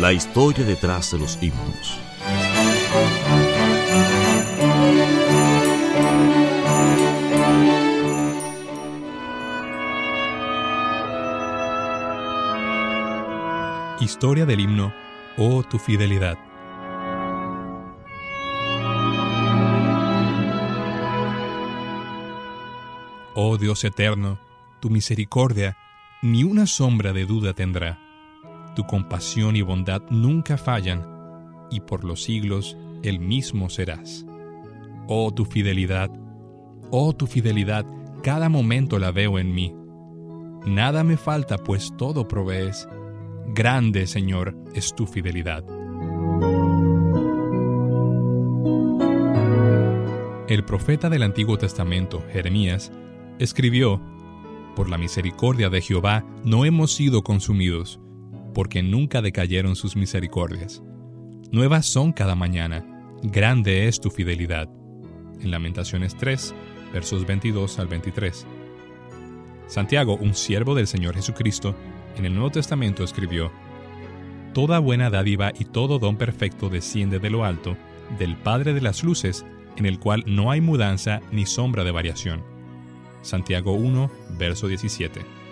La historia detrás de los himnos. Historia del himno Oh tu fidelidad. Oh Dios eterno, tu misericordia ni una sombra de duda tendrá tu compasión y bondad nunca fallan, y por los siglos el mismo serás. Oh tu fidelidad, oh tu fidelidad, cada momento la veo en mí. Nada me falta, pues todo provees. Grande, Señor, es tu fidelidad. El profeta del Antiguo Testamento, Jeremías, escribió, Por la misericordia de Jehová no hemos sido consumidos, porque nunca decayeron sus misericordias. Nuevas son cada mañana, grande es tu fidelidad. En Lamentaciones 3, versos 22 al 23. Santiago, un siervo del Señor Jesucristo, en el Nuevo Testamento escribió, Toda buena dádiva y todo don perfecto desciende de lo alto, del Padre de las Luces, en el cual no hay mudanza ni sombra de variación. Santiago 1, verso 17.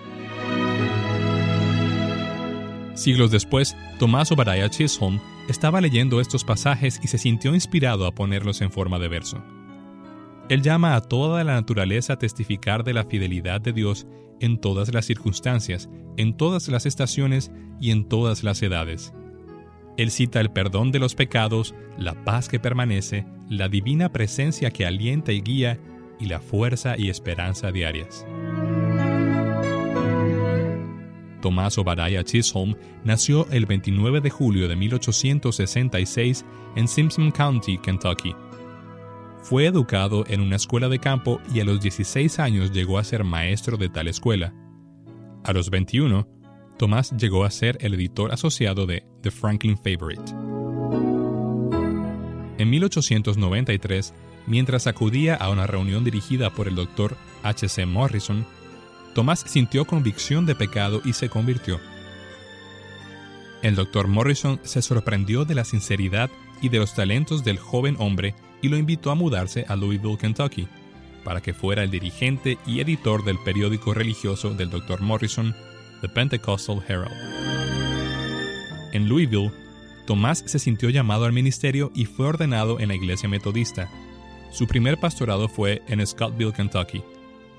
Siglos después, Tomás Obadiah Chisholm estaba leyendo estos pasajes y se sintió inspirado a ponerlos en forma de verso. Él llama a toda la naturaleza a testificar de la fidelidad de Dios en todas las circunstancias, en todas las estaciones y en todas las edades. Él cita el perdón de los pecados, la paz que permanece, la divina presencia que alienta y guía, y la fuerza y esperanza diarias. Tomás Obadiah Chisholm nació el 29 de julio de 1866 en Simpson County, Kentucky. Fue educado en una escuela de campo y a los 16 años llegó a ser maestro de tal escuela. A los 21, Tomás llegó a ser el editor asociado de The Franklin Favorite. En 1893, mientras acudía a una reunión dirigida por el doctor H.C. Morrison, Tomás sintió convicción de pecado y se convirtió. El doctor Morrison se sorprendió de la sinceridad y de los talentos del joven hombre y lo invitó a mudarse a Louisville, Kentucky, para que fuera el dirigente y editor del periódico religioso del doctor Morrison, The Pentecostal Herald. En Louisville, Tomás se sintió llamado al ministerio y fue ordenado en la iglesia metodista. Su primer pastorado fue en Scottsville, Kentucky,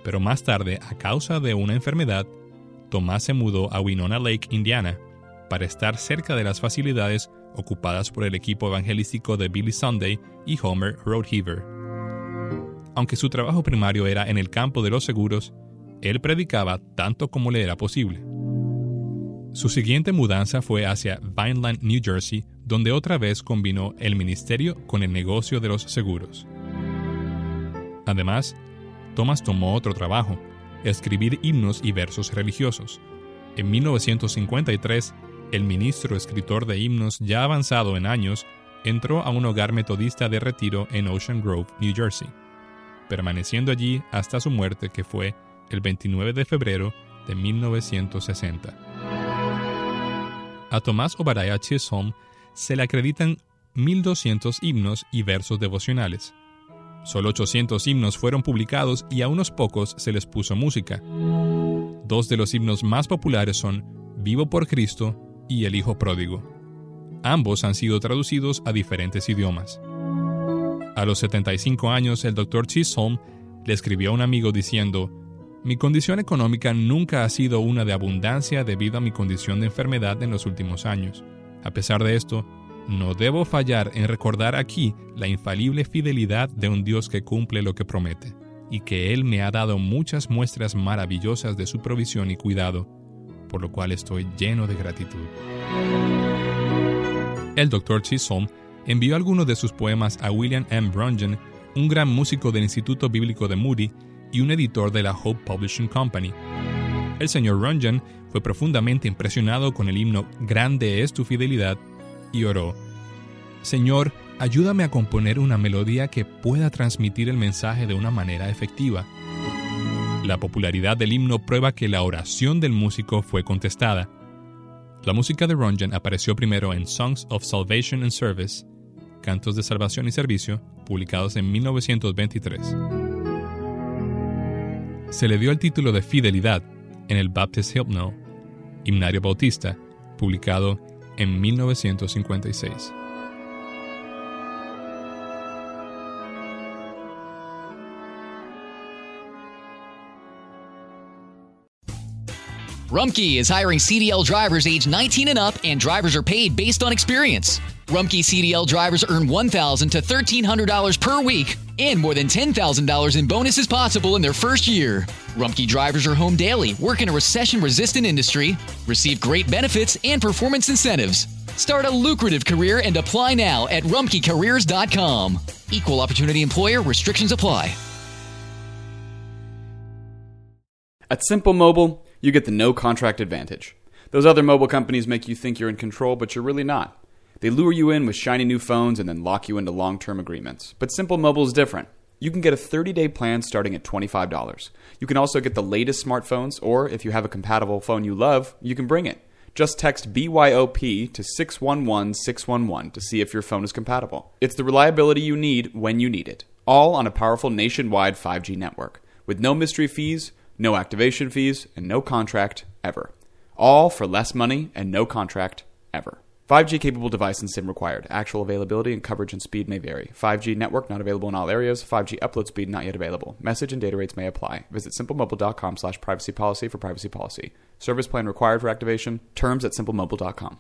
pero más tarde, a causa de una enfermedad, Tomás se mudó a Winona Lake, Indiana, para estar cerca de las facilidades ocupadas por el equipo evangelístico de Billy Sunday y Homer Roadheaver. Aunque su trabajo primario era en el campo de los seguros, él predicaba tanto como le era posible. Su siguiente mudanza fue hacia Vineland, New Jersey, donde otra vez combinó el ministerio con el negocio de los seguros. Además, Thomas tomó otro trabajo, escribir himnos y versos religiosos. En 1953, el ministro escritor de himnos ya avanzado en años entró a un hogar metodista de retiro en Ocean Grove, New Jersey, permaneciendo allí hasta su muerte que fue el 29 de febrero de 1960. A Tomás Obadiah Chisholm se le acreditan 1.200 himnos y versos devocionales, Solo 800 himnos fueron publicados y a unos pocos se les puso música. Dos de los himnos más populares son Vivo por Cristo y El Hijo Pródigo. Ambos han sido traducidos a diferentes idiomas. A los 75 años, el Dr. Chisholm le escribió a un amigo diciendo, Mi condición económica nunca ha sido una de abundancia debido a mi condición de enfermedad en los últimos años. A pesar de esto, no debo fallar en recordar aquí la infalible fidelidad de un Dios que cumple lo que promete, y que Él me ha dado muchas muestras maravillosas de su provisión y cuidado, por lo cual estoy lleno de gratitud. El Dr. Chisholm envió algunos de sus poemas a William M. Brungen, un gran músico del Instituto Bíblico de Moody y un editor de la Hope Publishing Company. El señor Runyon fue profundamente impresionado con el himno Grande es tu fidelidad y oró, Señor, ayúdame a componer una melodía que pueda transmitir el mensaje de una manera efectiva. La popularidad del himno prueba que la oración del músico fue contestada. La música de Runyon apareció primero en Songs of Salvation and Service, Cantos de Salvación y Servicio, publicados en 1923. Se le dio el título de Fidelidad en el Baptist Hymnal, Himnario Bautista, publicado en 1956. Rumkey is hiring CDL drivers age 19 and up, and drivers are paid based on experience. Rumkey CDL drivers earn 1,000 to $1,300 per week, and more than $10,000 in bonuses possible in their first year. Rumkey drivers are home daily, work in a recession resistant industry, receive great benefits and performance incentives. Start a lucrative career and apply now at rumkeycareers.com. Equal opportunity employer restrictions apply. At Simple Mobile, you get the no contract advantage. Those other mobile companies make you think you're in control, but you're really not. They lure you in with shiny new phones and then lock you into long term agreements. But Simple Mobile is different. You can get a 30 day plan starting at $25. You can also get the latest smartphones, or if you have a compatible phone you love, you can bring it. Just text BYOP to 611 611 to see if your phone is compatible. It's the reliability you need when you need it, all on a powerful nationwide 5G network, with no mystery fees, no activation fees, and no contract ever. All for less money and no contract ever. 5G capable device and SIM required. Actual availability and coverage and speed may vary. 5G network not available in all areas. 5G upload speed not yet available. Message and data rates may apply. Visit simplemobile.com slash privacy policy for privacy policy. Service plan required for activation. Terms at simplemobile.com.